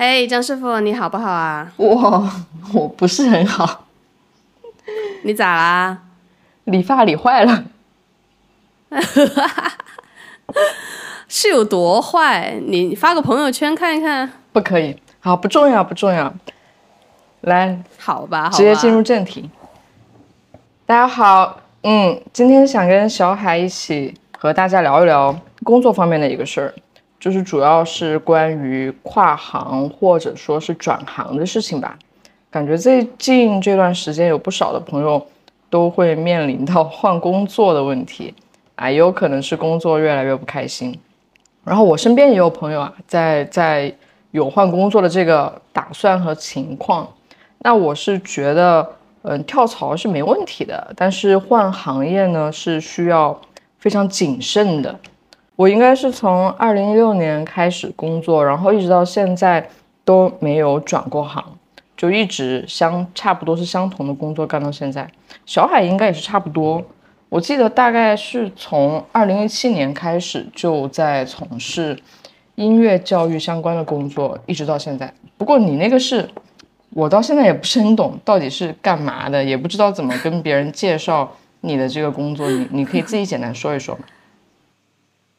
嘿，张师傅，你好不好啊？我我不是很好，你咋啦？理发理坏了，是有多坏？你发个朋友圈看一看。不可以，好，不重要，不重要。来，好吧，好吧直接进入正题。大家好，嗯，今天想跟小海一起和大家聊一聊工作方面的一个事儿，就是主要是关于跨行或者说是转行的事情吧。感觉最近这段时间有不少的朋友都会面临到换工作的问题，啊，也有可能是工作越来越不开心。然后我身边也有朋友啊，在在有换工作的这个打算和情况。那我是觉得，嗯，跳槽是没问题的，但是换行业呢是需要非常谨慎的。我应该是从二零一六年开始工作，然后一直到现在都没有转过行，就一直相差不多是相同的工作干到现在。小海应该也是差不多，我记得大概是从二零一七年开始就在从事音乐教育相关的工作，一直到现在。不过你那个是。我到现在也不是很懂到底是干嘛的，也不知道怎么跟别人介绍你的这个工作，你你可以自己简单说一说吗？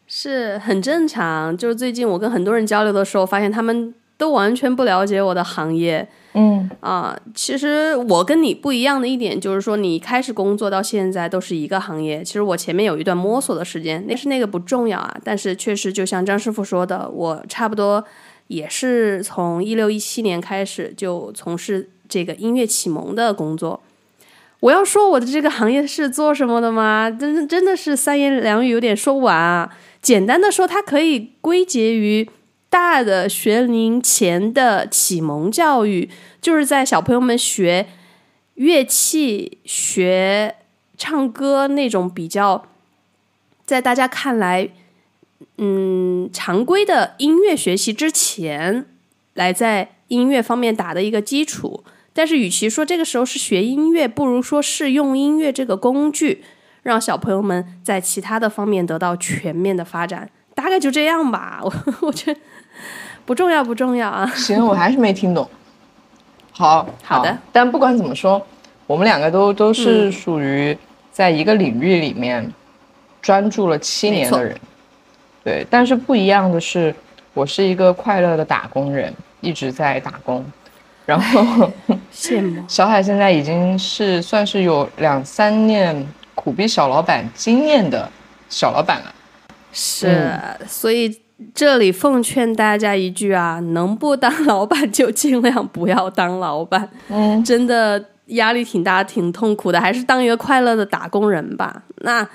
是很正常，就是最近我跟很多人交流的时候，发现他们都完全不了解我的行业。嗯啊，其实我跟你不一样的一点就是说，你开始工作到现在都是一个行业。其实我前面有一段摸索的时间，那是那个不重要啊，但是确实就像张师傅说的，我差不多。也是从一六一七年开始就从事这个音乐启蒙的工作。我要说我的这个行业是做什么的吗？真真的是三言两语有点说不完啊。简单的说，它可以归结于大的学龄前的启蒙教育，就是在小朋友们学乐器、学唱歌那种比较，在大家看来。嗯，常规的音乐学习之前，来在音乐方面打的一个基础。但是，与其说这个时候是学音乐，不如说是用音乐这个工具，让小朋友们在其他的方面得到全面的发展。大概就这样吧，我我觉得不重要，不重要啊。行，我还是没听懂。好好的，但不管怎么说，我们两个都都是属于在一个领域里面专注了七年的人。对，但是不一样的是，我是一个快乐的打工人，一直在打工。然后，羡慕小海现在已经是算是有两三年苦逼小老板经验的小老板了。是，所以这里奉劝大家一句啊，能不当老板就尽量不要当老板。嗯，真的压力挺大，挺痛苦的，还是当一个快乐的打工人吧。那。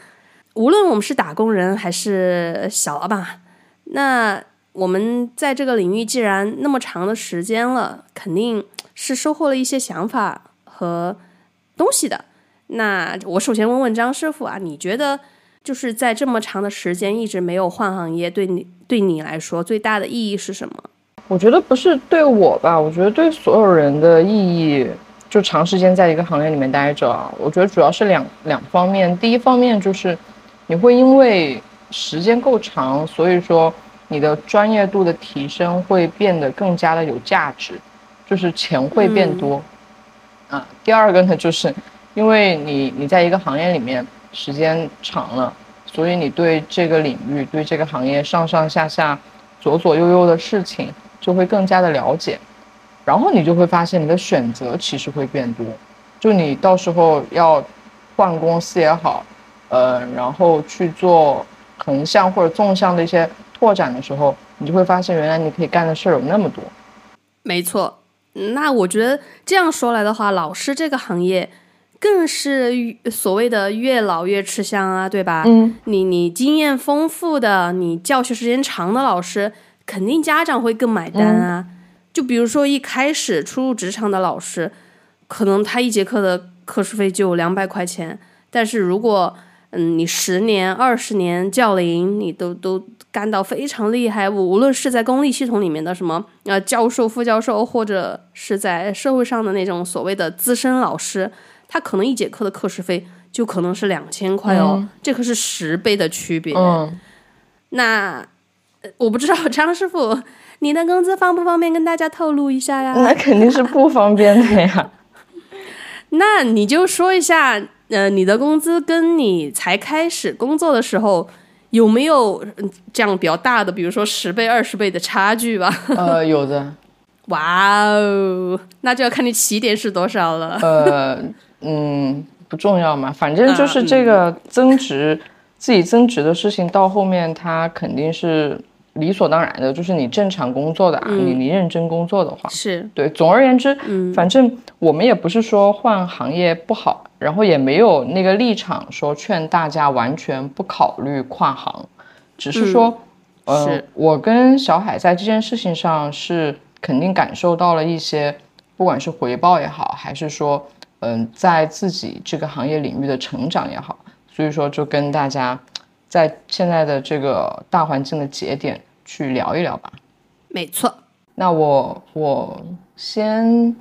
无论我们是打工人还是小老板，那我们在这个领域既然那么长的时间了，肯定是收获了一些想法和东西的。那我首先问问张师傅啊，你觉得就是在这么长的时间一直没有换行业，对你对你来说最大的意义是什么？我觉得不是对我吧，我觉得对所有人的意义，就长时间在一个行业里面待着，我觉得主要是两两方面。第一方面就是。你会因为时间够长，所以说你的专业度的提升会变得更加的有价值，就是钱会变多。啊，第二个呢，就是因为你你在一个行业里面时间长了，所以你对这个领域、对这个行业上上下下、左左右右的事情就会更加的了解，然后你就会发现你的选择其实会变多，就你到时候要换公司也好。呃，然后去做横向或者纵向的一些拓展的时候，你就会发现原来你可以干的事儿有那么多。没错，那我觉得这样说来的话，老师这个行业更是所谓的越老越吃香啊，对吧？嗯，你你经验丰富的，你教学时间长的老师，肯定家长会更买单啊。就比如说一开始初入职场的老师，可能他一节课的课时费就两百块钱，但是如果嗯，你十年、二十年教龄，你都都干到非常厉害。无论是在公立系统里面的什么呃教授、副教授，或者是在社会上的那种所谓的资深老师，他可能一节课的课时费就可能是两千块哦，这可是十倍的区别。嗯，那我不知道张师傅，你的工资方不方便跟大家透露一下呀？那肯定是不方便的呀。那你就说一下，呃，你的工资跟你才开始工作的时候有没有这样比较大的，比如说十倍、二十倍的差距吧？呃，有的。哇哦，那就要看你起点是多少了。呃，嗯，不重要嘛，反正就是这个增值，自己增值的事情，到后面它肯定是理所当然的，就是你正常工作的啊，你你认真工作的话，是对。总而言之，反正我们也不是说换行业不好，然后也没有那个立场说劝大家完全不考虑跨行，只是说，呃，我跟小海在这件事情上是。肯定感受到了一些，不管是回报也好，还是说，嗯，在自己这个行业领域的成长也好，所以说就跟大家，在现在的这个大环境的节点去聊一聊吧。没错，那我我先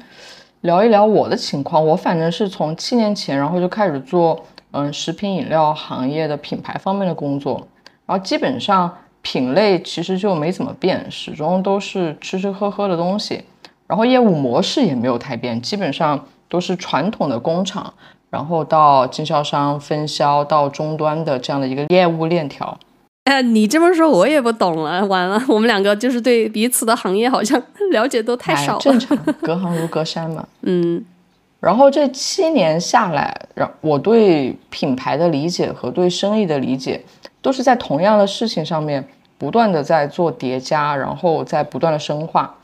聊一聊我的情况，我反正是从七年前，然后就开始做，嗯，食品饮料行业的品牌方面的工作，然后基本上。品类其实就没怎么变，始终都是吃吃喝喝的东西，然后业务模式也没有太变，基本上都是传统的工厂，然后到经销商分销到终端的这样的一个业务链条。哎，你这么说我也不懂了，完了，我们两个就是对彼此的行业好像了解都太少了。正常，隔行如隔山嘛。嗯，然后这七年下来，让我对品牌的理解和对生意的理解。都是在同样的事情上面不断的在做叠加，然后在不断的深化。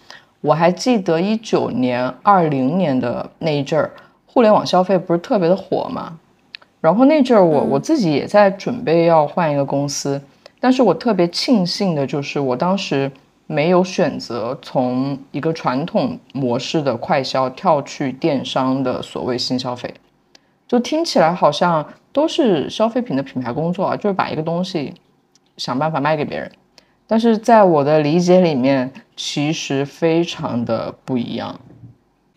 我还记得一九年、二零年的那一阵儿，互联网消费不是特别的火嘛？然后那阵儿我我自己也在准备要换一个公司，但是我特别庆幸的就是我当时没有选择从一个传统模式的快销跳去电商的所谓新消费，就听起来好像。都是消费品的品牌工作啊，就是把一个东西想办法卖给别人。但是在我的理解里面，其实非常的不一样。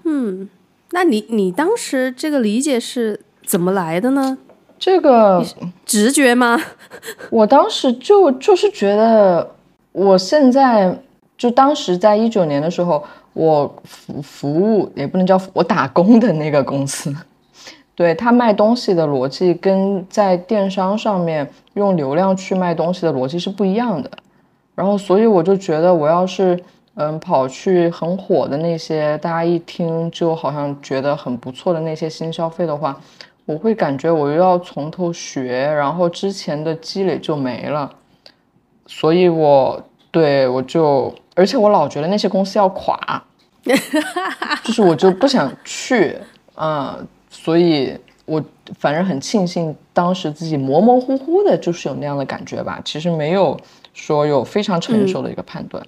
嗯，那你你当时这个理解是怎么来的呢？这个直觉吗？我当时就就是觉得，我现在就当时在一九年的时候，我服服务也不能叫我打工的那个公司。对他卖东西的逻辑跟在电商上面用流量去卖东西的逻辑是不一样的，然后所以我就觉得我要是嗯跑去很火的那些大家一听就好像觉得很不错的那些新消费的话，我会感觉我又要从头学，然后之前的积累就没了，所以我对我就而且我老觉得那些公司要垮，就是我就不想去嗯。所以，我反正很庆幸，当时自己模模糊糊的，就是有那样的感觉吧。其实没有说有非常成熟的一个判断。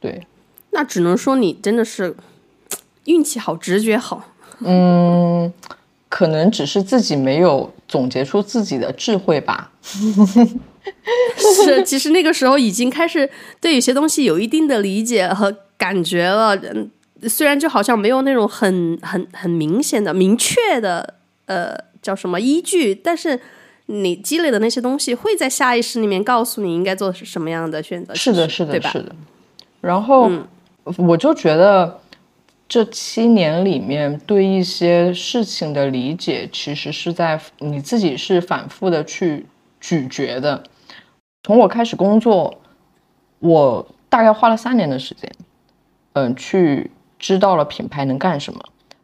对，那只能说你真的是运气好，直觉好。嗯，可能只是自己没有总结出自己的智慧吧。是，其实那个时候已经开始对有些东西有一定的理解和感觉了。嗯。虽然就好像没有那种很很很明显的、明确的，呃，叫什么依据，但是你积累的那些东西会在下意识里面告诉你应该做什么样的选择。是的，是的，是的。然后我就觉得这七年里面对一些事情的理解，其实是在你自己是反复的去咀嚼的。从我开始工作，我大概花了三年的时间，嗯，去。知道了品牌能干什么，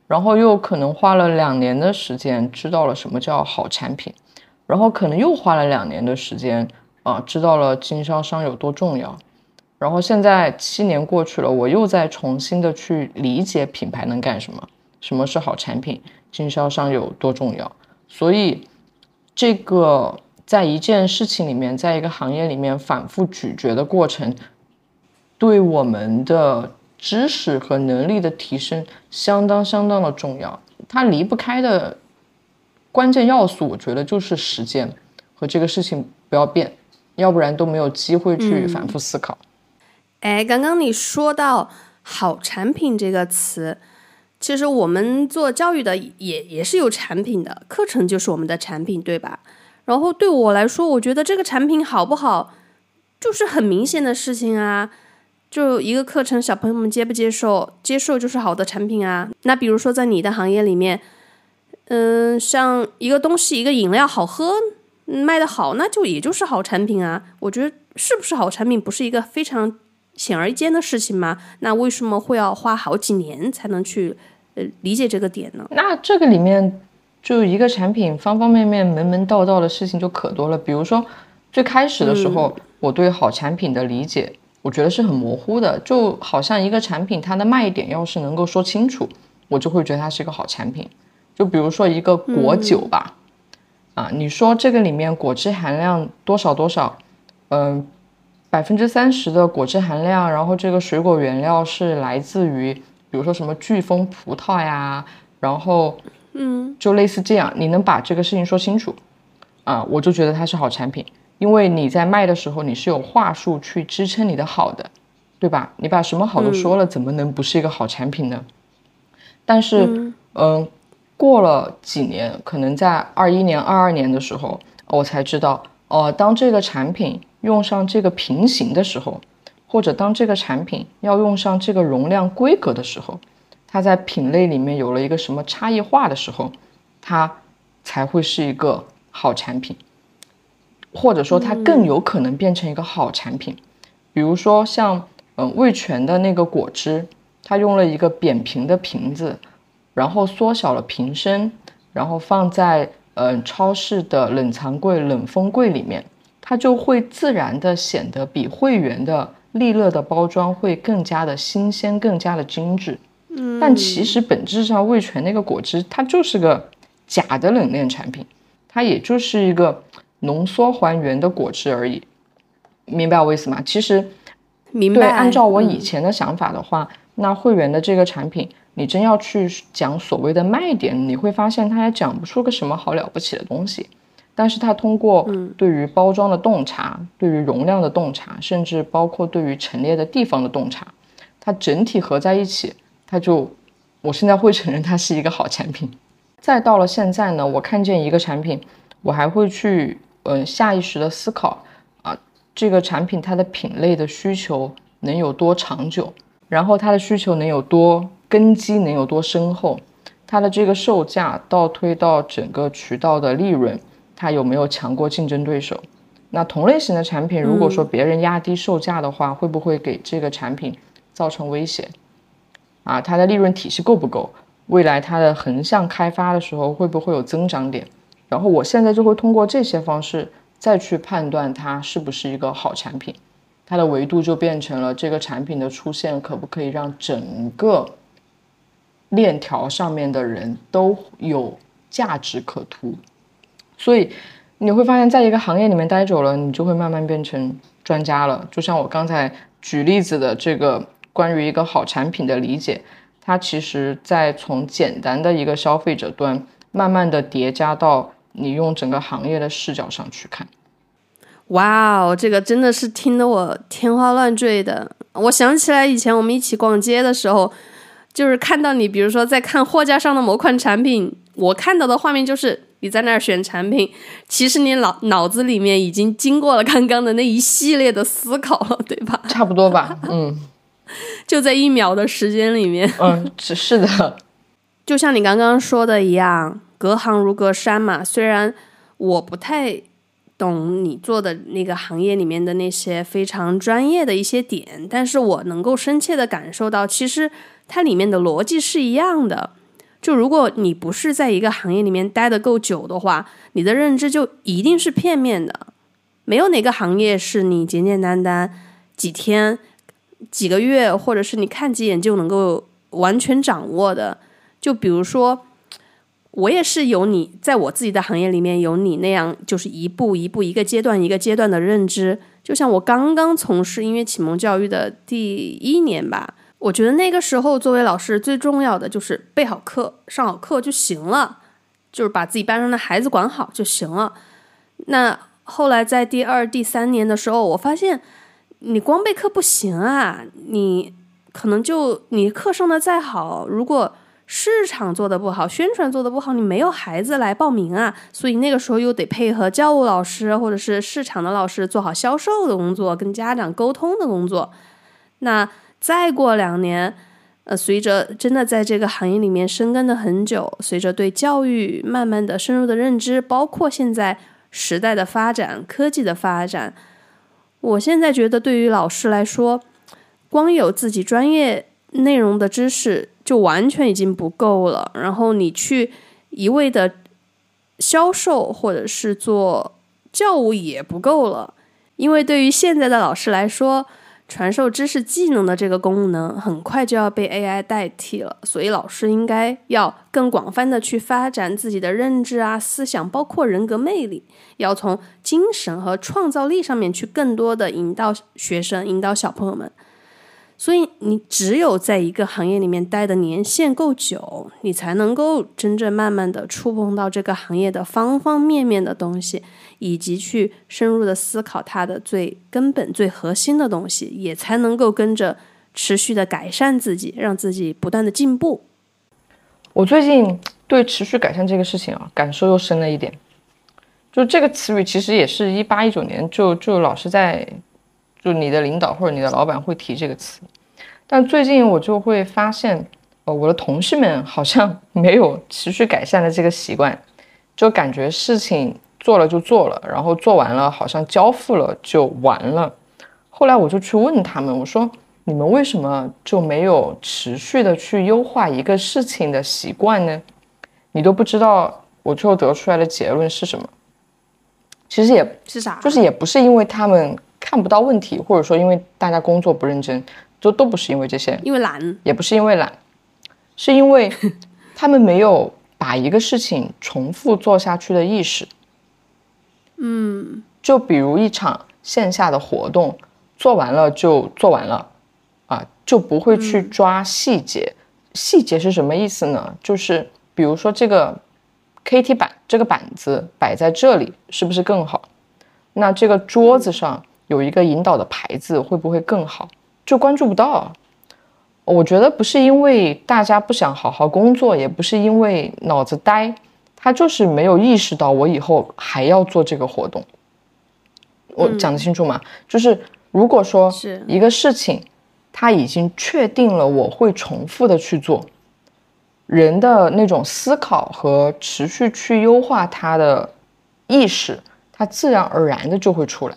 然后又可能花了两年的时间知道了什么叫好产品，然后可能又花了两年的时间啊，知道了经销商有多重要，然后现在七年过去了，我又在重新的去理解品牌能干什么，什么是好产品，经销商有多重要，所以这个在一件事情里面，在一个行业里面反复咀嚼的过程，对我们的。知识和能力的提升相当相当的重要，它离不开的关键要素，我觉得就是时间和这个事情不要变，要不然都没有机会去反复思考。哎，刚刚你说到“好产品”这个词，其实我们做教育的也也是有产品的，课程就是我们的产品，对吧？然后对我来说，我觉得这个产品好不好，就是很明显的事情啊。就一个课程，小朋友们接不接受？接受就是好的产品啊。那比如说在你的行业里面，嗯，像一个东西，一个饮料好喝，卖的好，那就也就是好产品啊。我觉得是不是好产品，不是一个非常显而易见的事情吗？那为什么会要花好几年才能去呃理解这个点呢？那这个里面就一个产品方方面面、门门道道的事情就可多了。比如说最开始的时候，我对好产品的理解。我觉得是很模糊的，就好像一个产品它的卖点要是能够说清楚，我就会觉得它是一个好产品。就比如说一个果酒吧，啊，你说这个里面果汁含量多少多少，嗯，百分之三十的果汁含量，然后这个水果原料是来自于，比如说什么飓风葡萄呀，然后，嗯，就类似这样，你能把这个事情说清楚，啊，我就觉得它是好产品。因为你在卖的时候，你是有话术去支撑你的好的，对吧？你把什么好都说了，怎么能不是一个好产品呢？但是，嗯，过了几年，可能在二一年、二二年的时候，我才知道，哦，当这个产品用上这个平行的时候，或者当这个产品要用上这个容量规格的时候，它在品类里面有了一个什么差异化的时候，它才会是一个好产品。或者说它更有可能变成一个好产品，比如说像嗯味全的那个果汁，它用了一个扁平的瓶子，然后缩小了瓶身，然后放在嗯超市的冷藏柜、冷风柜里面，它就会自然的显得比会员的利乐的包装会更加的新鲜、更加的精致。嗯，但其实本质上味全那个果汁它就是个假的冷链产品，它也就是一个。浓缩还原的果汁而已，明白我意思吗？其实，明白。对，按照我以前的想法的话，那会员的这个产品，你真要去讲所谓的卖点，你会发现它也讲不出个什么好了不起的东西。但是它通过对于包装的洞察，对于容量的洞察，甚至包括对于陈列的地方的洞察，它整体合在一起，它就，我现在会承认它是一个好产品。再到了现在呢，我看见一个产品，我还会去。嗯，下意识的思考啊，这个产品它的品类的需求能有多长久？然后它的需求能有多根基，能有多深厚？它的这个售价倒推到整个渠道的利润，它有没有强过竞争对手？那同类型的产品，如果说别人压低售价的话，会不会给这个产品造成威胁？啊，它的利润体系够不够？未来它的横向开发的时候，会不会有增长点？然后我现在就会通过这些方式再去判断它是不是一个好产品，它的维度就变成了这个产品的出现可不可以让整个链条上面的人都有价值可图。所以你会发现在一个行业里面待久了，你就会慢慢变成专家了。就像我刚才举例子的这个关于一个好产品的理解，它其实在从简单的一个消费者端慢慢的叠加到。你用整个行业的视角上去看，哇哦，这个真的是听得我天花乱坠的。我想起来以前我们一起逛街的时候，就是看到你，比如说在看货架上的某款产品，我看到的画面就是你在那儿选产品，其实你脑脑子里面已经经过了刚刚的那一系列的思考了，对吧？差不多吧，嗯，就在一秒的时间里面，嗯，是是的，就像你刚刚说的一样。隔行如隔山嘛，虽然我不太懂你做的那个行业里面的那些非常专业的一些点，但是我能够深切的感受到，其实它里面的逻辑是一样的。就如果你不是在一个行业里面待的够久的话，你的认知就一定是片面的。没有哪个行业是你简简单单几天、几个月，或者是你看几眼就能够完全掌握的。就比如说。我也是有你在我自己的行业里面有你那样，就是一步一步、一个阶段一个阶段的认知。就像我刚刚从事音乐启蒙教育的第一年吧，我觉得那个时候作为老师最重要的就是备好课、上好课就行了，就是把自己班上的孩子管好就行了。那后来在第二、第三年的时候，我发现你光备课不行啊，你可能就你课上的再好，如果市场做的不好，宣传做的不好，你没有孩子来报名啊，所以那个时候又得配合教务老师或者是市场的老师做好销售的工作，跟家长沟通的工作。那再过两年，呃，随着真的在这个行业里面深耕的很久，随着对教育慢慢的深入的认知，包括现在时代的发展、科技的发展，我现在觉得对于老师来说，光有自己专业内容的知识就完全已经不够了。然后你去一味的销售或者是做教务也不够了，因为对于现在的老师来说，传授知识技能的这个功能很快就要被 AI 代替了，所以老师应该要更广泛的去发展自己的认知啊、思想，包括人格魅力，要从精神和创造力上面去更多的引导学生、引导小朋友们。所以，你只有在一个行业里面待的年限够久，你才能够真正慢慢的触碰到这个行业的方方面面的东西，以及去深入的思考它的最根本、最核心的东西，也才能够跟着持续的改善自己，让自己不断的进步。我最近对持续改善这个事情啊，感受又深了一点。就这个词语，其实也是一八一九年就就老师在。就你的领导或者你的老板会提这个词，但最近我就会发现，呃，我的同事们好像 没有持续改善的这个习惯，就感觉事情做了就做了，然后做完了好像交付了就完了。后来我就去问他们，我说你们为什么就没有持续的去优化一个事情的习惯呢？你都不知道我最后得出来的结论是什么？其实也是啥，就是也不是因为他们。看不到问题，或者说因为大家工作不认真，就都不是因为这些，因为懒，也不是因为懒，是因为他们没有把一个事情重复做下去的意识。嗯，就比如一场线下的活动，做完了就做完了，啊，就不会去抓细节。细节是什么意思呢？就是比如说这个 KT 板，这个板子摆在这里是不是更好？那这个桌子上。有一个引导的牌子会不会更好？就关注不到。我觉得不是因为大家不想好好工作，也不是因为脑子呆，他就是没有意识到我以后还要做这个活动。我讲得清楚吗？就是如果说一个事情，他已经确定了我会重复的去做，人的那种思考和持续去优化他的意识，他自然而然的就会出来。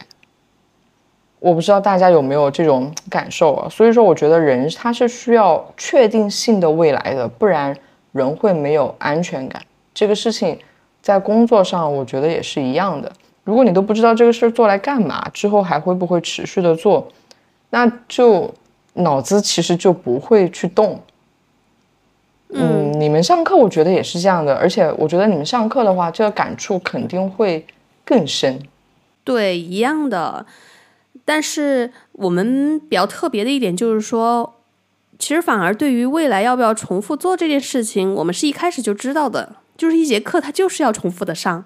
我不知道大家有没有这种感受啊？所以说，我觉得人他是需要确定性的未来的，不然人会没有安全感。这个事情在工作上，我觉得也是一样的。如果你都不知道这个事儿做来干嘛，之后还会不会持续的做，那就脑子其实就不会去动。嗯，你们上课我觉得也是这样的，而且我觉得你们上课的话，这个感触肯定会更深。对，一样的。但是我们比较特别的一点就是说，其实反而对于未来要不要重复做这件事情，我们是一开始就知道的，就是一节课它就是要重复的上，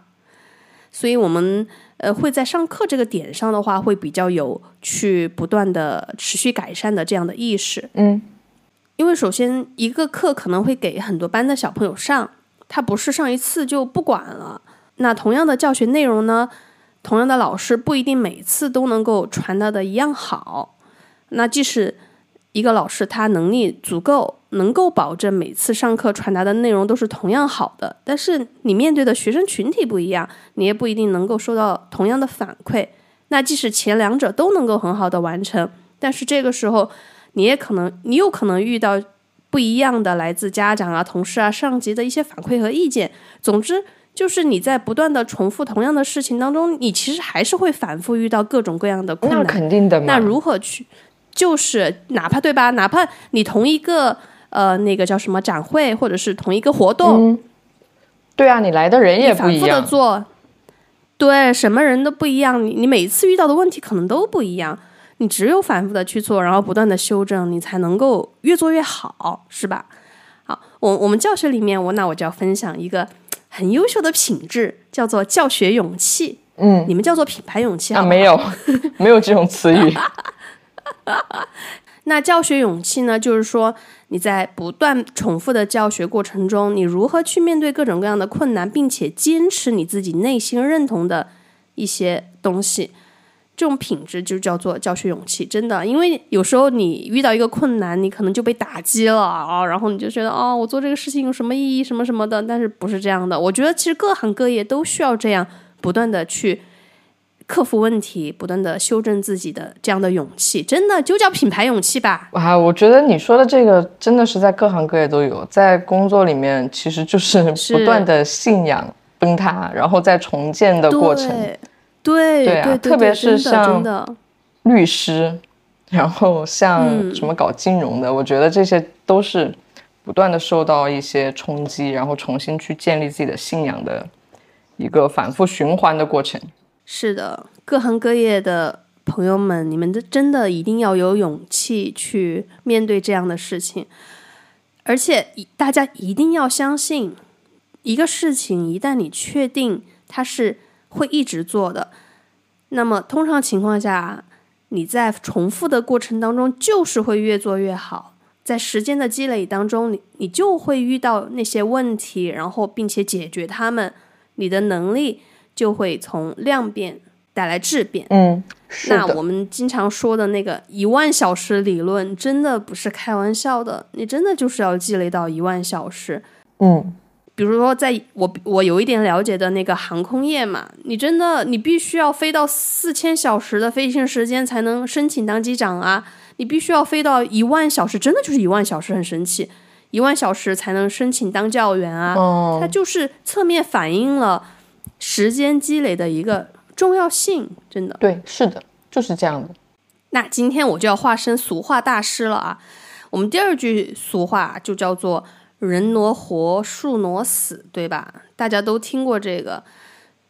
所以我们呃会在上课这个点上的话，会比较有去不断的持续改善的这样的意识。嗯，因为首先一个课可能会给很多班的小朋友上，他不是上一次就不管了。那同样的教学内容呢？同样的老师不一定每次都能够传达的一样好，那即使一个老师他能力足够，能够保证每次上课传达的内容都是同样好的，但是你面对的学生群体不一样，你也不一定能够收到同样的反馈。那即使前两者都能够很好的完成，但是这个时候你也可能，你有可能遇到不一样的来自家长啊、同事啊、上级的一些反馈和意见。总之。就是你在不断的重复同样的事情当中，你其实还是会反复遇到各种各样的困难。那肯定的嘛。那如何去？就是哪怕对吧？哪怕你同一个呃那个叫什么展会，或者是同一个活动，对啊，你来的人也不一样。反复的做，对，什么人都不一样。你你每次遇到的问题可能都不一样。你只有反复的去做，然后不断的修正，你才能够越做越好，是吧？好，我我们教学里面，我那我就要分享一个。很优秀的品质叫做教学勇气，嗯，你们叫做品牌勇气啊？没有，没有这种词语。那教学勇气呢？就是说你在不断重复的教学过程中，你如何去面对各种各样的困难，并且坚持你自己内心认同的一些东西。这种品质就叫做教学勇气，真的，因为有时候你遇到一个困难，你可能就被打击了啊，然后你就觉得哦，我做这个事情有什么意义，什么什么的，但是不是这样的？我觉得其实各行各业都需要这样不断的去克服问题，不断的修正自己的这样的勇气，真的就叫品牌勇气吧。啊，我觉得你说的这个真的是在各行各业都有，在工作里面其实就是不断的信仰崩塌，然后再重建的过程。对对啊，特别是像律师，然后像什么搞金融的，我觉得这些都是不断的受到一些冲击，然后重新去建立自己的信仰的一个反复循环的过程。是的，各行各业的朋友们，你们的真的一定要有勇气去面对这样的事情，而且大家一定要相信，一个事情一旦你确定它是。会一直做的，那么通常情况下，你在重复的过程当中，就是会越做越好。在时间的积累当中，你你就会遇到那些问题，然后并且解决它们，你的能力就会从量变带来质变。嗯，那我们经常说的那个一万小时理论，真的不是开玩笑的，你真的就是要积累到一万小时。嗯。比如说，在我我有一点了解的那个航空业嘛，你真的你必须要飞到四千小时的飞行时间才能申请当机长啊！你必须要飞到一万小时，真的就是一万小时，很神奇，一万小时才能申请当教员啊！它就是侧面反映了时间积累的一个重要性，真的。对，是的，就是这样的。那今天我就要化身俗话大师了啊！我们第二句俗话就叫做。人挪活，树挪死，对吧？大家都听过这个，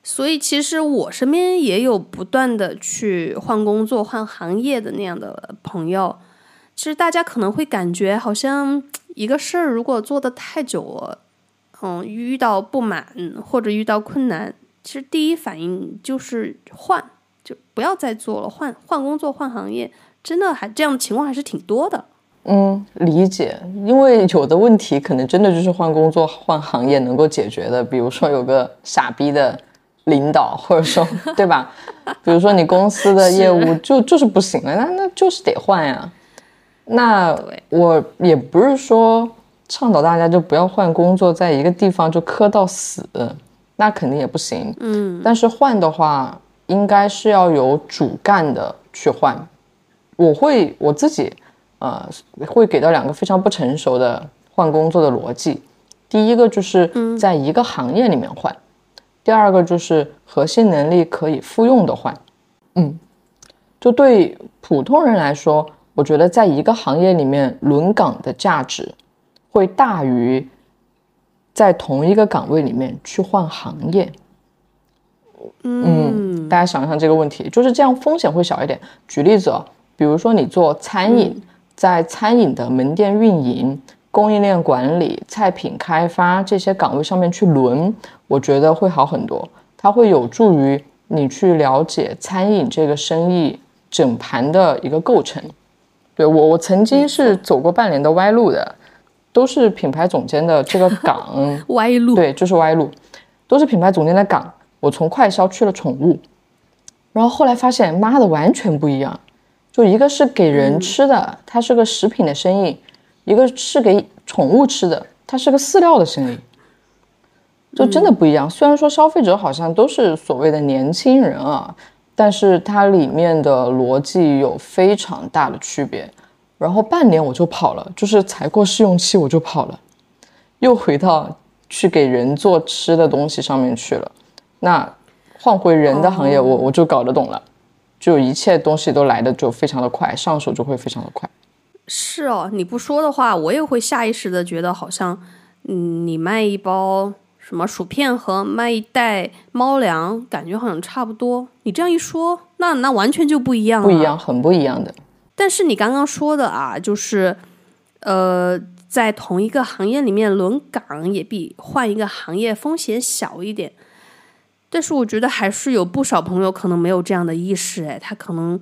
所以其实我身边也有不断的去换工作、换行业的那样的朋友。其实大家可能会感觉，好像一个事儿如果做的太久了，嗯，遇到不满或者遇到困难，其实第一反应就是换，就不要再做了，换换工作、换行业，真的还这样的情况还是挺多的。嗯，理解，因为有的问题可能真的就是换工作、换行业能够解决的。比如说有个傻逼的领导，或者说，对吧？比如说你公司的业务就就是不行了，那那就是得换呀。那我也不是说倡导大家就不要换工作，在一个地方就磕到死，那肯定也不行。嗯，但是换的话，应该是要有主干的去换。我会我自己。呃，会给到两个非常不成熟的换工作的逻辑。第一个就是在一个行业里面换，第二个就是核心能力可以复用的换。嗯，就对普通人来说，我觉得在一个行业里面轮岗的价值会大于在同一个岗位里面去换行业。嗯，大家想一想这个问题，就是这样风险会小一点。举例子哦，比如说你做餐饮。在餐饮的门店运营、供应链管理、菜品开发这些岗位上面去轮，我觉得会好很多。它会有助于你去了解餐饮这个生意整盘的一个构成。对我，我曾经是走过半年的歪路的，都是品牌总监的这个岗。歪路，对，就是歪路，都是品牌总监的岗。我从快销去了宠物，然后后来发现，妈的，完全不一样。就一个是给人吃的，它是个食品的生意；一个是给宠物吃的，它是个饲料的生意。就真的不一样。虽然说消费者好像都是所谓的年轻人啊，但是它里面的逻辑有非常大的区别。然后半年我就跑了，就是才过试用期我就跑了，又回到去给人做吃的东西上面去了。那换回人的行业，我我就搞得懂了。就一切东西都来的就非常的快，上手就会非常的快。是哦，你不说的话，我也会下意识的觉得好像，嗯，你卖一包什么薯片和卖一袋猫粮，感觉好像差不多。你这样一说，那那完全就不一样了，不一样，很不一样的。但是你刚刚说的啊，就是，呃，在同一个行业里面轮岗也比换一个行业风险小一点。但是我觉得还是有不少朋友可能没有这样的意识，哎，他可能，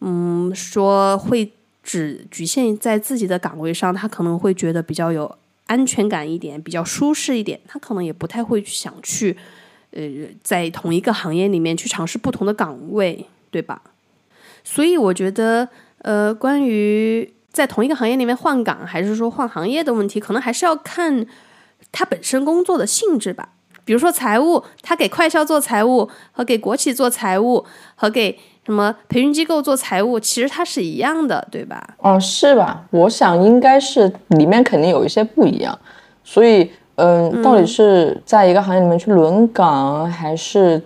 嗯，说会只局限在自己的岗位上，他可能会觉得比较有安全感一点，比较舒适一点，他可能也不太会想去，呃，在同一个行业里面去尝试不同的岗位，对吧？所以我觉得，呃，关于在同一个行业里面换岗，还是说换行业的问题，可能还是要看他本身工作的性质吧。比如说财务，他给快销做财务，和给国企做财务，和给什么培训机构做财务，其实它是一样的，对吧？哦，是吧？我想应该是里面肯定有一些不一样，所以，嗯，到底是在一个行业里面去轮岗，还是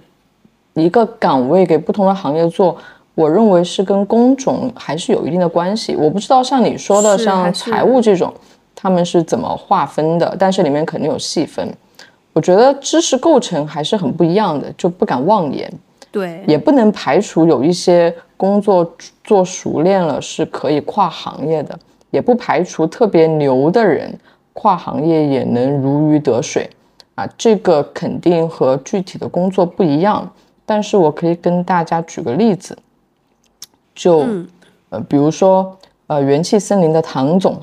一个岗位给不同的行业做？我认为是跟工种还是有一定的关系。我不知道像你说的，像财务这种，他们是怎么划分的？但是里面肯定有细分。我觉得知识构成还是很不一样的，就不敢妄言。对，也不能排除有一些工作做熟练了是可以跨行业的，也不排除特别牛的人跨行业也能如鱼得水。啊，这个肯定和具体的工作不一样。但是我可以跟大家举个例子，就呃，比如说呃，元气森林的唐总，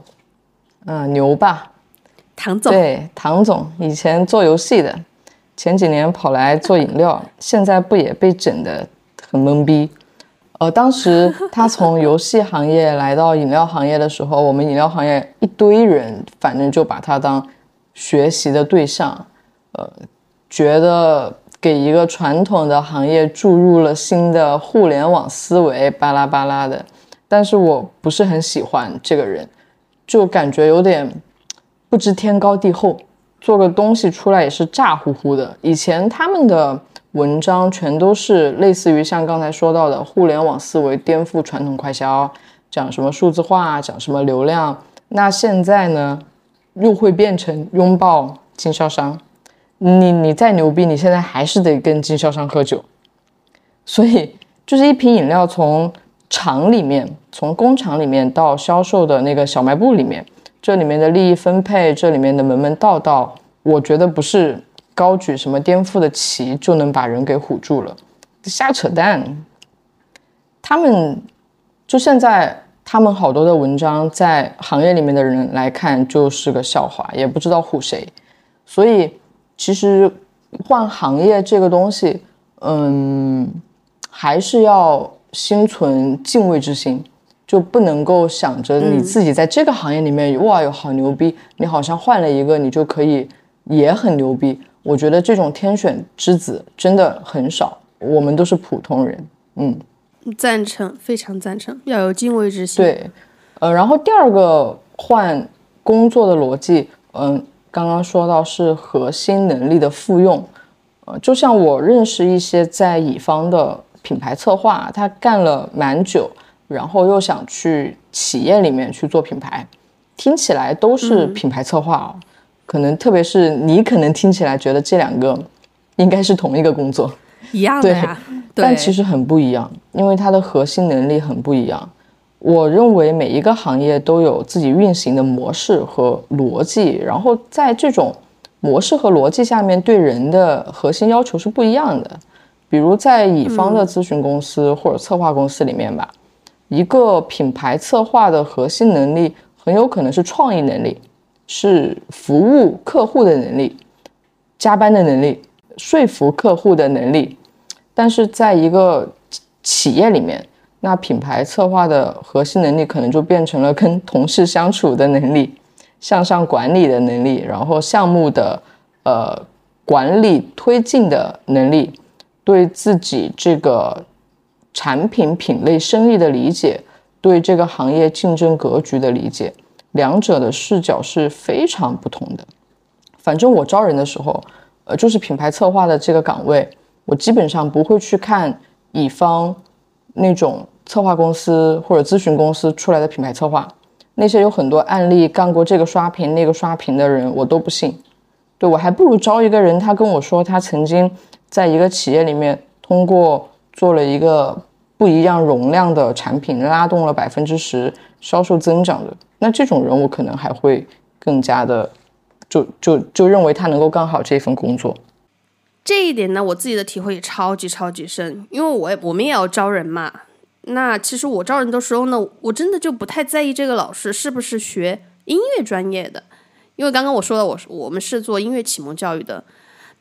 嗯，牛吧？唐总对，唐总以前做游戏的，前几年跑来做饮料，现在不也被整的很懵逼？呃，当时他从游戏行业来到饮料行业的时候，我们饮料行业一堆人，反正就把他当学习的对象，呃，觉得给一个传统的行业注入了新的互联网思维，巴拉巴拉的。但是我不是很喜欢这个人，就感觉有点。不知天高地厚，做个东西出来也是炸乎乎的。以前他们的文章全都是类似于像刚才说到的互联网思维颠覆传统快销，讲什么数字化，讲什么流量。那现在呢，又会变成拥抱经销商。你你再牛逼，你现在还是得跟经销商喝酒。所以就是一瓶饮料从厂里面，从工厂里面到销售的那个小卖部里面。这里面的利益分配，这里面的门门道道，我觉得不是高举什么颠覆的旗就能把人给唬住了，瞎扯淡。他们就现在，他们好多的文章，在行业里面的人来看就是个笑话，也不知道唬谁。所以，其实换行业这个东西，嗯，还是要心存敬畏之心。就不能够想着你自己在这个行业里面哇哟好牛逼，你好像换了一个你就可以也很牛逼。我觉得这种天选之子真的很少，我们都是普通人。嗯，赞成，非常赞成，要有敬畏之心。对，呃，然后第二个换工作的逻辑，嗯，刚刚说到是核心能力的复用，呃，就像我认识一些在乙方的品牌策划，他干了蛮久。然后又想去企业里面去做品牌，听起来都是品牌策划哦。可能特别是你可能听起来觉得这两个应该是同一个工作，一样的呀。但其实很不一样，因为它的核心能力很不一样。我认为每一个行业都有自己运行的模式和逻辑，然后在这种模式和逻辑下面，对人的核心要求是不一样的。比如在乙方的咨询公司或者策划公司里面吧。一个品牌策划的核心能力很有可能是创意能力，是服务客户的能力，加班的能力，说服客户的能力。但是在一个企业里面，那品牌策划的核心能力可能就变成了跟同事相处的能力，向上管理的能力，然后项目的呃管理推进的能力，对自己这个。产品品类生意的理解，对这个行业竞争格局的理解，两者的视角是非常不同的。反正我招人的时候，呃，就是品牌策划的这个岗位，我基本上不会去看乙方那种策划公司或者咨询公司出来的品牌策划，那些有很多案例干过这个刷屏那个刷屏的人，我都不信。对我还不如招一个人，他跟我说他曾经在一个企业里面通过。做了一个不一样容量的产品，拉动了百分之十销售增长的，那这种人我可能还会更加的，就就就认为他能够干好这份工作。这一点呢，我自己的体会也超级超级深，因为我我们也要招人嘛。那其实我招人的时候呢，我真的就不太在意这个老师是不是学音乐专业的，因为刚刚我说了，我我们是做音乐启蒙教育的。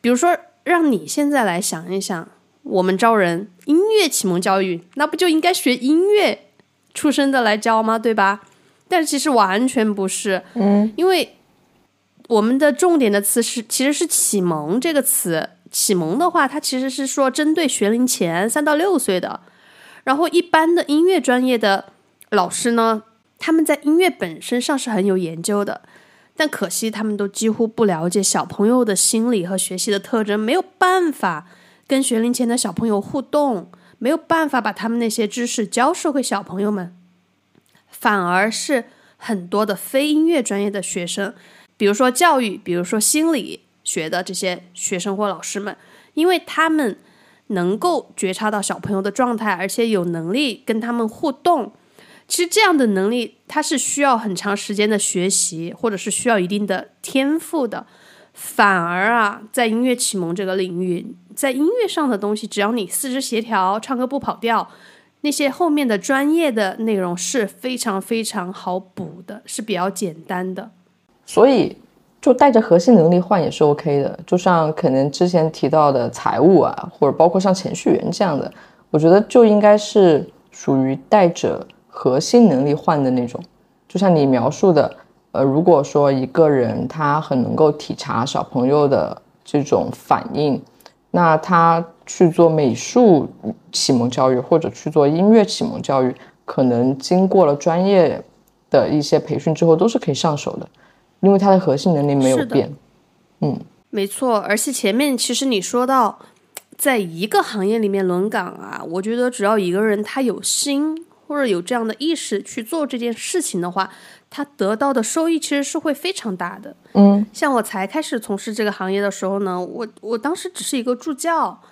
比如说，让你现在来想一想。我们招人音乐启蒙教育，那不就应该学音乐出身的来教吗？对吧？但是其实完全不是，嗯，因为我们的重点的词是其实是启蒙这个词。启蒙的话，它其实是说针对学龄前三到六岁的。然后一般的音乐专业的老师呢，他们在音乐本身上是很有研究的，但可惜他们都几乎不了解小朋友的心理和学习的特征，没有办法跟学龄前的小朋友互动，没有办法把他们那些知识教授给小朋友们，反而是很多的非音乐专业的学生，比如说教育，比如说心理学的这些学生或老师们，因为他们。能够觉察到小朋友的状态，而且有能力跟他们互动。其实这样的能力，它是需要很长时间的学习，或者是需要一定的天赋的。反而啊，在音乐启蒙这个领域，在音乐上的东西，只要你四肢协调，唱歌不跑调，那些后面的专业的内容是非常非常好补的，是比较简单的。所以。就带着核心能力换也是 OK 的，就像可能之前提到的财务啊，或者包括像程序员这样的，我觉得就应该是属于带着核心能力换的那种。就像你描述的，呃，如果说一个人他很能够体察小朋友的这种反应，那他去做美术启蒙教育或者去做音乐启蒙教育，可能经过了专业的一些培训之后，都是可以上手的。因为他的核心能力没有变，嗯，没错。而且前面其实你说到，在一个行业里面轮岗啊，我觉得只要一个人他有心或者有这样的意识去做这件事情的话，他得到的收益其实是会非常大的。嗯，像我才开始从事这个行业的时候呢，我我当时只是一个助教，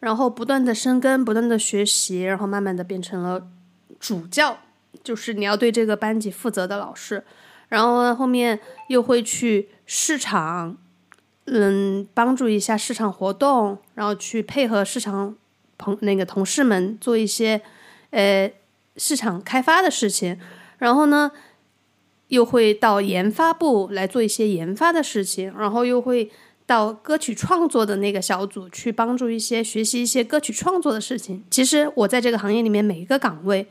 然后不断的深耕，不断的学习，然后慢慢的变成了主教，就是你要对这个班级负责的老师。然后呢，后面又会去市场，嗯，帮助一下市场活动，然后去配合市场朋那个同事们做一些，呃，市场开发的事情。然后呢，又会到研发部来做一些研发的事情。然后又会到歌曲创作的那个小组去帮助一些学习一些歌曲创作的事情。其实我在这个行业里面每一个岗位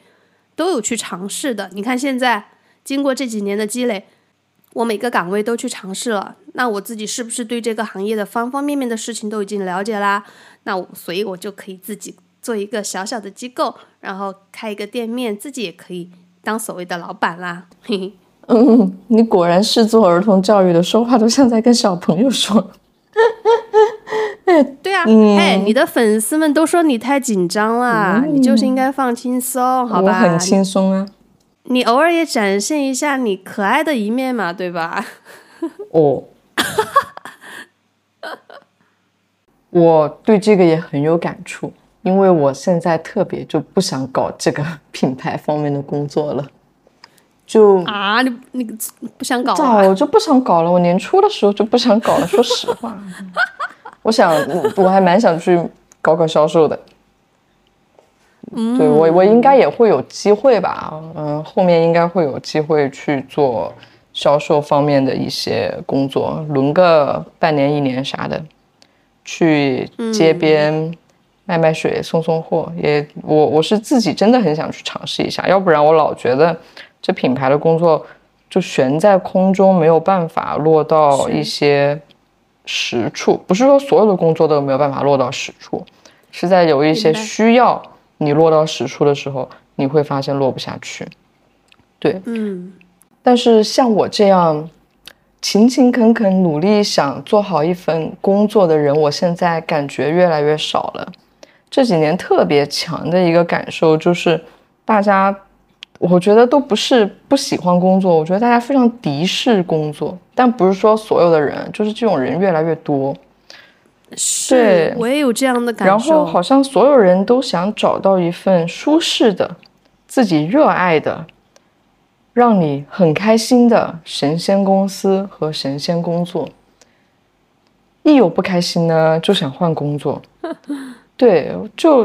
都有去尝试的。你看现在。经过这几年的积累，我每个岗位都去尝试了。那我自己是不是对这个行业的方方面面的事情都已经了解啦？那我所以，我就可以自己做一个小小的机构，然后开一个店面，自己也可以当所谓的老板啦。嘿 嘿，嗯，你果然是做儿童教育的，说话都像在跟小朋友说。哎，对啊，哎，你的粉丝们都说你太紧张了，你就是应该放轻松，好吧？我很轻松啊。你偶尔也展现一下你可爱的一面嘛，对吧？哦，我对这个也很有感触，因为我现在特别就不想搞这个品牌方面的工作了。就啊，你你不想搞？早就不想搞了，我年初的时候就不想搞了。说实话，我想我还蛮想去搞搞销售的。对我，我应该也会有机会吧，嗯，后面应该会有机会去做销售方面的一些工作，轮个半年一年啥的，去街边卖卖水、送送货。也，我我是自己真的很想去尝试一下，要不然我老觉得这品牌的工作就悬在空中，没有办法落到一些实处。不是说所有的工作都没有办法落到实处，是在有一些需要。你落到实处的时候，你会发现落不下去。对，嗯。但是像我这样勤勤恳恳努力想做好一份工作的人，我现在感觉越来越少了。这几年特别强的一个感受就是，大家，我觉得都不是不喜欢工作，我觉得大家非常敌视工作。但不是说所有的人，就是这种人越来越多。是，我也有这样的感受。然后好像所有人都想找到一份舒适的、自己热爱的、让你很开心的神仙公司和神仙工作。一有不开心呢，就想换工作。对，就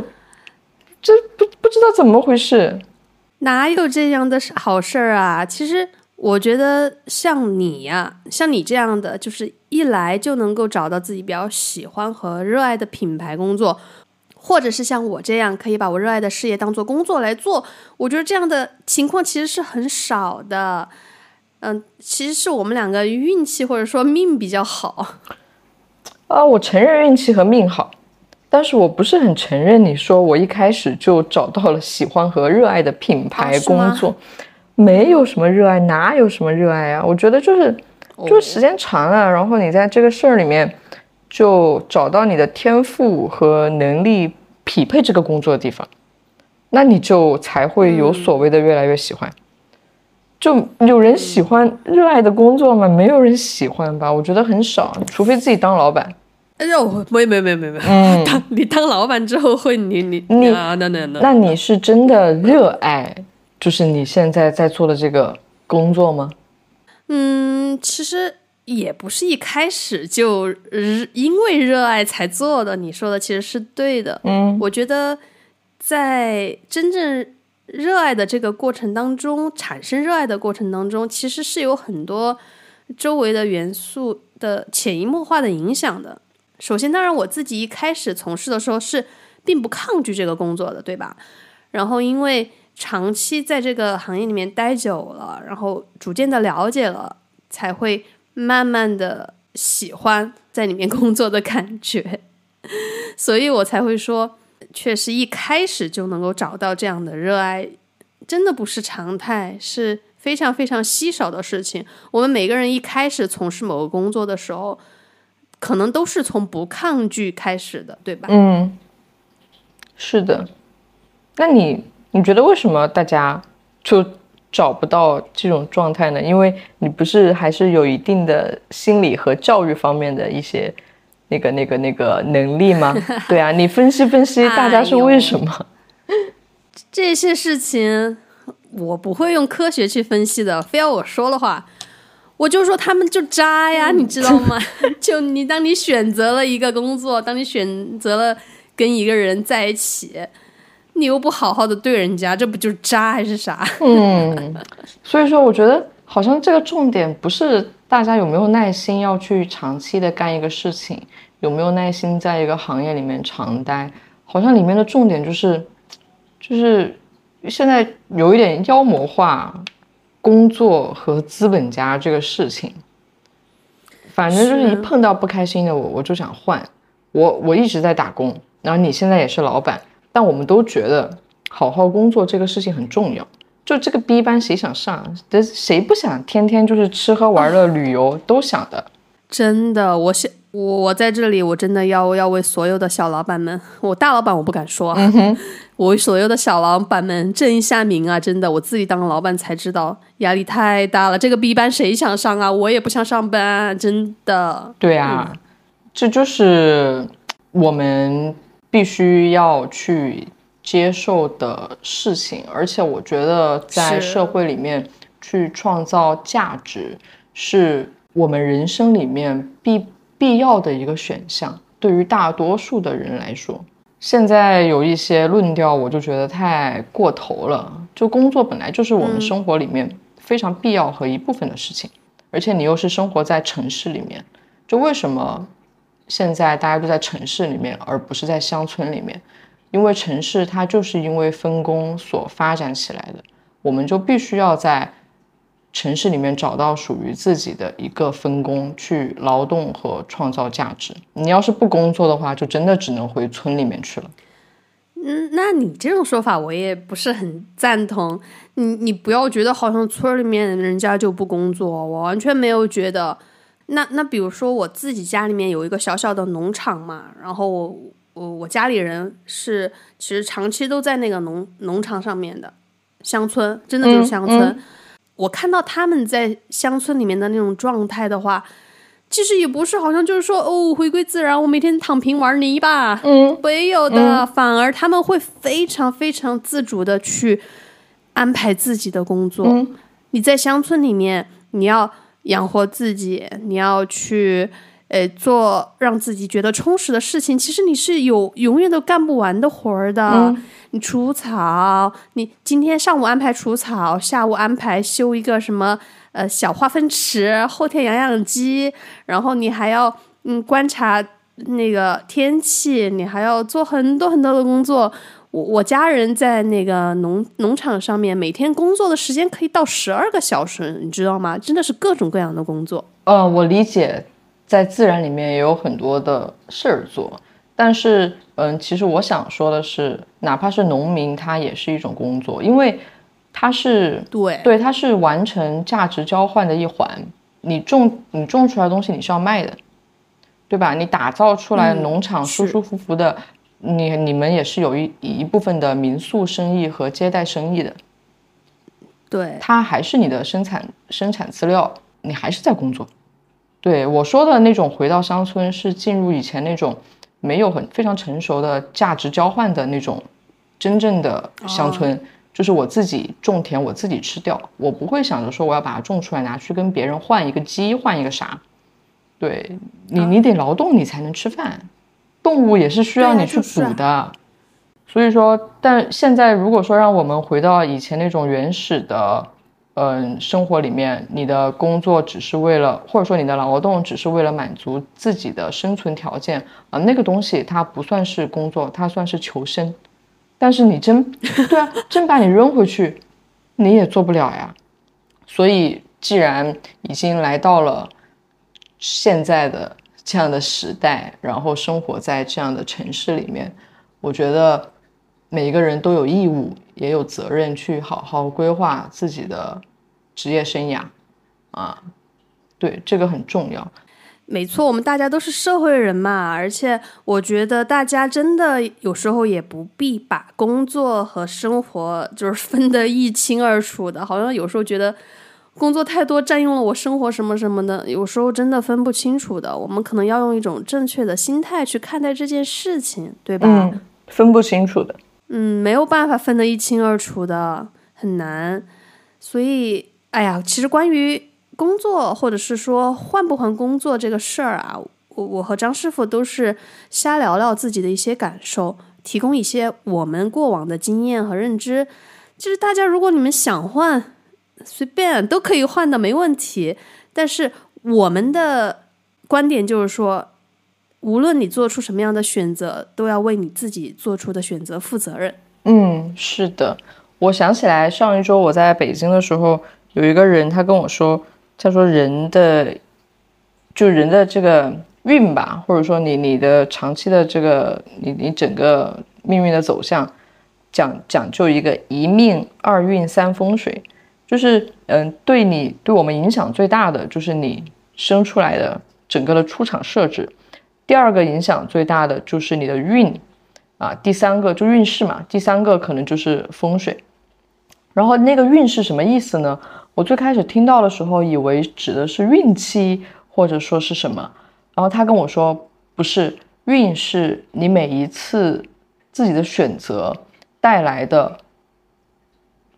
这不不知道怎么回事，哪有这样的好事儿啊？其实。我觉得像你呀，像你这样的，就是一来就能够找到自己比较喜欢和热爱的品牌工作，或者是像我这样可以把我热爱的事业当做工作来做，我觉得这样的情况其实是很少的。嗯，其实是我们两个运气或者说命比较好。啊，我承认运气和命好，但是我不是很承认你说我一开始就找到了喜欢和热爱的品牌工作，没有什么热爱，哪有什么热爱啊？我觉得就是就是时间长了，然后你在这个事儿里面就找到你的天赋和能力匹配这个工作的地方，那你就才会有所谓的越来越喜欢。就有人喜欢热爱的工作吗？没有人喜欢吧？我觉得很少，除非自己当老板。哎呦，没没没没没，嗯，当你当老板之后会你你你啊那那那，那你是真的热爱，就是你现在在做的这个工作吗？嗯，其实也不是一开始就因为热爱才做的。你说的其实是对的。嗯，我觉得在真正。热爱的这个过程当中，产生热爱的过程当中，其实是有很多周围的元素的潜移默化的影响的。首先，当然我自己一开始从事的时候是并不抗拒这个工作的，对吧？然后因为长期在这个行业里面待久了，然后逐渐的了解了，才会慢慢的喜欢在里面工作的感觉，所以我才会说。确实，一开始就能够找到这样的热爱，真的不是常态，是非常非常稀少的事情。我们每个人一开始从事某个工作的时候，可能都是从不抗拒开始的，对吧？嗯，是的。那你你觉得为什么大家就找不到这种状态呢？因为你不是还是有一定的心理和教育方面的一些。那个、那个、那个能力吗？对啊，你分析分析，大家是为什么？这些事情我不会用科学去分析的。非要我说的话，我就说他们就渣呀，你知道吗？就你当你选择了一个工作，当你选择了跟一个人在一起，你又不好好的对人家，这不就是渣还是啥？嗯，所以说我觉得好像这个重点不是。大家有没有耐心要去长期的干一个事情？有没有耐心在一个行业里面长待？好像里面的重点就是，就是现在有一点妖魔化工作和资本家这个事情。反正就是一碰到不开心的我，我就想换。我我一直在打工，然后你现在也是老板，但我们都觉得好好工作这个事情很重要。就这个 B 班谁想上？这谁不想天天就是吃喝玩乐旅游都想的？真的，我想我我在这里，我真的要要为所有的小老板们，我大老板我不敢说，我为所有的小老板们正一下名啊！真的，我自己当了老板才知道压力太大了。这个 B 班谁想上啊？我也不想上班，真的。对啊，这就是我们必须要去。接受的事情，而且我觉得在社会里面去创造价值，是我们人生里面必必要的一个选项。对于大多数的人来说，现在有一些论调，我就觉得太过头了。就工作本来就是我们生活里面非常必要和一部分的事情，而且你又是生活在城市里面，就为什么现在大家都在城市里面，而不是在乡村里面？因为城市它就是因为分工所发展起来的，我们就必须要在城市里面找到属于自己的一个分工，去劳动和创造价值。你要是不工作的话，就真的只能回村里面去了。嗯，那你这种说法我也不是很赞同。你你不要觉得好像村里面人家就不工作，我完全没有觉得。那那比如说我自己家里面有一个小小的农场嘛，然后。我我我家里人是其实长期都在那个农农场上面的，乡村真的就是乡村。我看到他们在乡村里面的那种状态的话，其实也不是好像就是说哦回归自然，我每天躺平玩泥巴，嗯，没有的，反而他们会非常非常自主的去安排自己的工作。你在乡村里面，你要养活自己，你要去。呃，做让自己觉得充实的事情，其实你是有永远都干不完的活儿的。你除草，你今天上午安排除草，下午安排修一个什么呃小化粪池，后天养养鸡，然后你还要嗯观察那个天气，你还要做很多很多的工作。我我家人在那个农农场上面，每天工作的时间可以到十二个小时，你知道吗？真的是各种各样的工作。呃，我理解，在自然里面也有很多的事儿做，但是，嗯，其实我想说的是，哪怕是农民，他也是一种工作，因为他是对对，他是完成价值交换的一环。你种你种出来的东西，你是要卖的，对吧？你打造出来农场舒舒服服的。你你们也是有一一部分的民宿生意和接待生意的，对，它还是你的生产生产资料，你还是在工作。对我说的那种回到乡村，是进入以前那种没有很非常成熟的价值交换的那种真正的乡村，就是我自己种田，我自己吃掉，我不会想着说我要把它种出来拿去跟别人换一个鸡换一个啥。对你，你得劳动，你才能吃饭。动物也是需要你去补的，所以说，但现在如果说让我们回到以前那种原始的，嗯，生活里面，你的工作只是为了，或者说你的劳动只是为了满足自己的生存条件啊，那个东西它不算是工作，它算是求生。但是你真 对啊，真把你扔回去，你也做不了呀。所以，既然已经来到了现在的。这样的时代，然后生活在这样的城市里面，我觉得每一个人都有义务，也有责任去好好规划自己的职业生涯啊。对，这个很重要。没错，我们大家都是社会人嘛，而且我觉得大家真的有时候也不必把工作和生活就是分得一清二楚的，好像有时候觉得。工作太多，占用了我生活什么什么的，有时候真的分不清楚的。我们可能要用一种正确的心态去看待这件事情，对吧？嗯，分不清楚的。嗯，没有办法分得一清二楚的，很难。所以，哎呀，其实关于工作或者是说换不换工作这个事儿啊，我我和张师傅都是瞎聊聊自己的一些感受，提供一些我们过往的经验和认知。就是大家，如果你们想换。随便都可以换的，没问题。但是我们的观点就是说，无论你做出什么样的选择，都要为你自己做出的选择负责任。嗯，是的。我想起来上一周我在北京的时候，有一个人他跟我说，他说人的就人的这个运吧，或者说你你的长期的这个你你整个命运的走向，讲讲究一个一命二运三风水。就是，嗯，对你对我们影响最大的就是你生出来的整个的出厂设置，第二个影响最大的就是你的运，啊，第三个就运势嘛，第三个可能就是风水。然后那个运是什么意思呢？我最开始听到的时候以为指的是运气或者说是什么，然后他跟我说不是，运是你每一次自己的选择带来的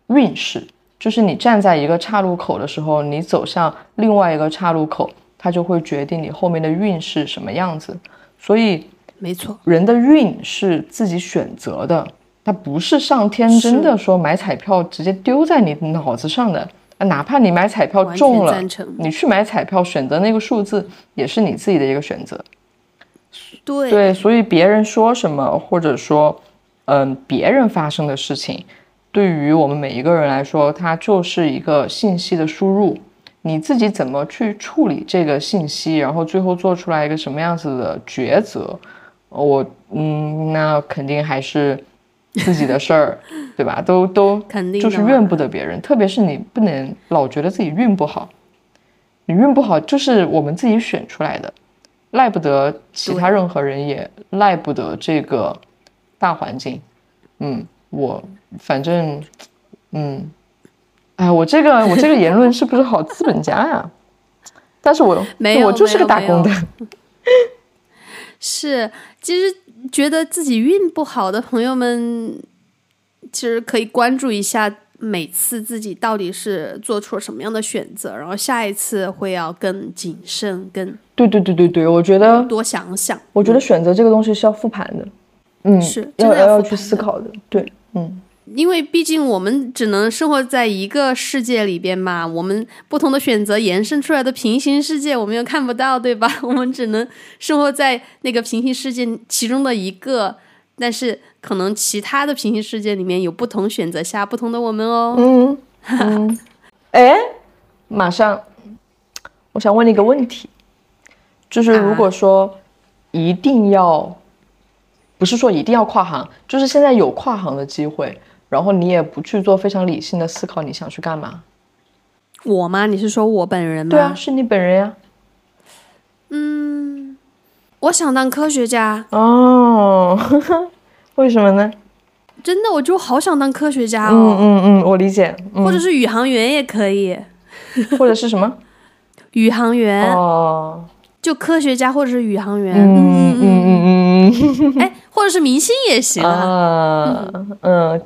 运势。就是你站在一个岔路口的时候，你走向另外一个岔路口，它就会决定你后面的运是什么样子。所以，没错，人的运是自己选择的，它不是上天真的说买彩票直接丢在你脑子上的。哪怕你买彩票中了，你去买彩票选择那个数字，也是你自己的一个选择。对对，所以别人说什么，或者说，嗯，别人发生的事情。对于我们每一个人来说，它就是一个信息的输入。你自己怎么去处理这个信息，然后最后做出来一个什么样子的抉择，我嗯，那肯定还是自己的事儿，对吧？都都肯定就是怨不得别人，特别是你不能老觉得自己运不好，你运不好就是我们自己选出来的，赖不得其他任何人，也赖不得这个大环境，嗯。我反正，嗯，哎，我这个我这个言论是不是好资本家呀？但是我没有，我就是个打工的。是，其实觉得自己运不好的朋友们，其实可以关注一下每次自己到底是做出了什么样的选择，然后下一次会要更谨慎，更对对对对对，我觉得多想想。我觉得选择这个东西是要复盘的，嗯，是要要要去思考的，对。嗯，因为毕竟我们只能生活在一个世界里边嘛，我们不同的选择延伸出来的平行世界，我们又看不到，对吧？我们只能生活在那个平行世界其中的一个，但是可能其他的平行世界里面有不同选择下不同的我们哦。嗯嗯，哎，马上，我想问你一个问题，就是如果说一定要，不是说一定要跨行，就是现在有跨行的机会。然后你也不去做非常理性的思考，你想去干嘛？我吗？你是说我本人吗？对啊，是你本人呀。嗯，我想当科学家。哦，为什么呢？真的，我就好想当科学家哦。嗯嗯嗯，我理解。或者是宇航员也可以。或者是什么？宇航员。哦。就科学家或者是宇航员。嗯嗯嗯嗯嗯。哎，或者是明星也行啊。嗯。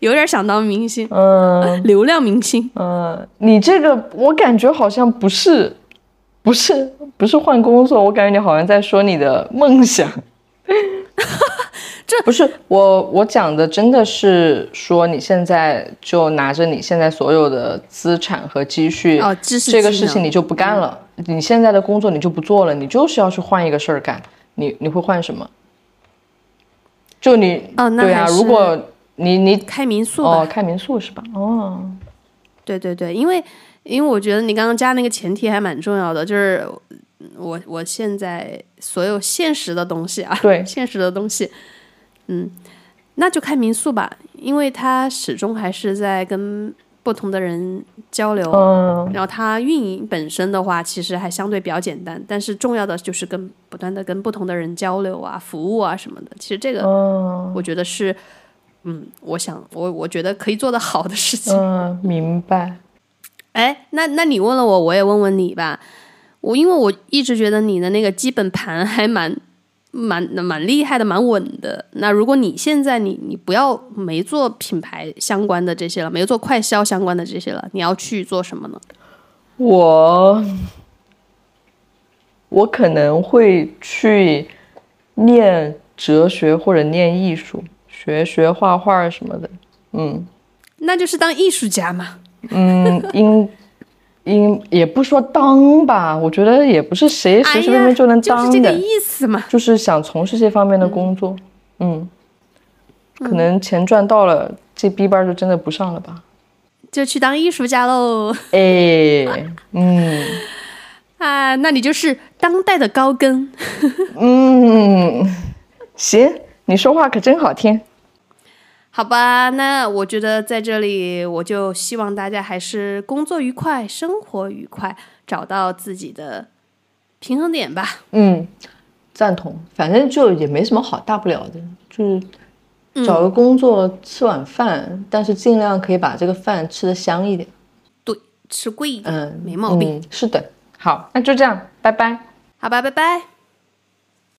有点想当明星，嗯，流量明星，嗯，你这个我感觉好像不是，不是，不是换工作，我感觉你好像在说你的梦想，这不是我，我讲的真的是说你现在就拿着你现在所有的资产和积蓄，哦，知识这个事情你就不干了，你现在的工作你就不做了，你就是要去换一个事儿干，你你会换什么？就你，哦，那对啊，如果。你你开民宿吧？哦，开民宿是吧？哦，对对对，因为因为我觉得你刚刚加那个前提还蛮重要的，就是我我现在所有现实的东西啊，对现实的东西，嗯，那就开民宿吧，因为它始终还是在跟不同的人交流，嗯，然后它运营本身的话，其实还相对比较简单，但是重要的就是跟不断的跟不同的人交流啊，服务啊什么的，其实这个，我觉得是。嗯，我想我我觉得可以做的好的事情。嗯，明白。哎，那那你问了我，我也问问你吧。我因为我一直觉得你的那个基本盘还蛮蛮蛮厉害的，蛮稳的。那如果你现在你你不要没做品牌相关的这些了，没有做快销相关的这些了，你要去做什么呢？我我可能会去念哲学或者念艺术。学学画画什么的，嗯，那就是当艺术家嘛。嗯，应应也不说当吧，我觉得也不是谁随随便便就能当的，就是这个意思嘛。就是想从事这方面的工作，嗯，可能钱赚到了，这 B 班就真的不上了吧，就去当艺术家喽。哎，嗯，啊，那你就是当代的高更。嗯，行，你说话可真好听。好吧，那我觉得在这里，我就希望大家还是工作愉快，生活愉快，找到自己的平衡点吧。嗯，赞同。反正就也没什么好大不了的，就是找个工作，吃碗饭，但是尽量可以把这个饭吃的香一点。对，吃贵一点，嗯，没毛病。是的，好，那就这样，拜拜。好吧，拜拜。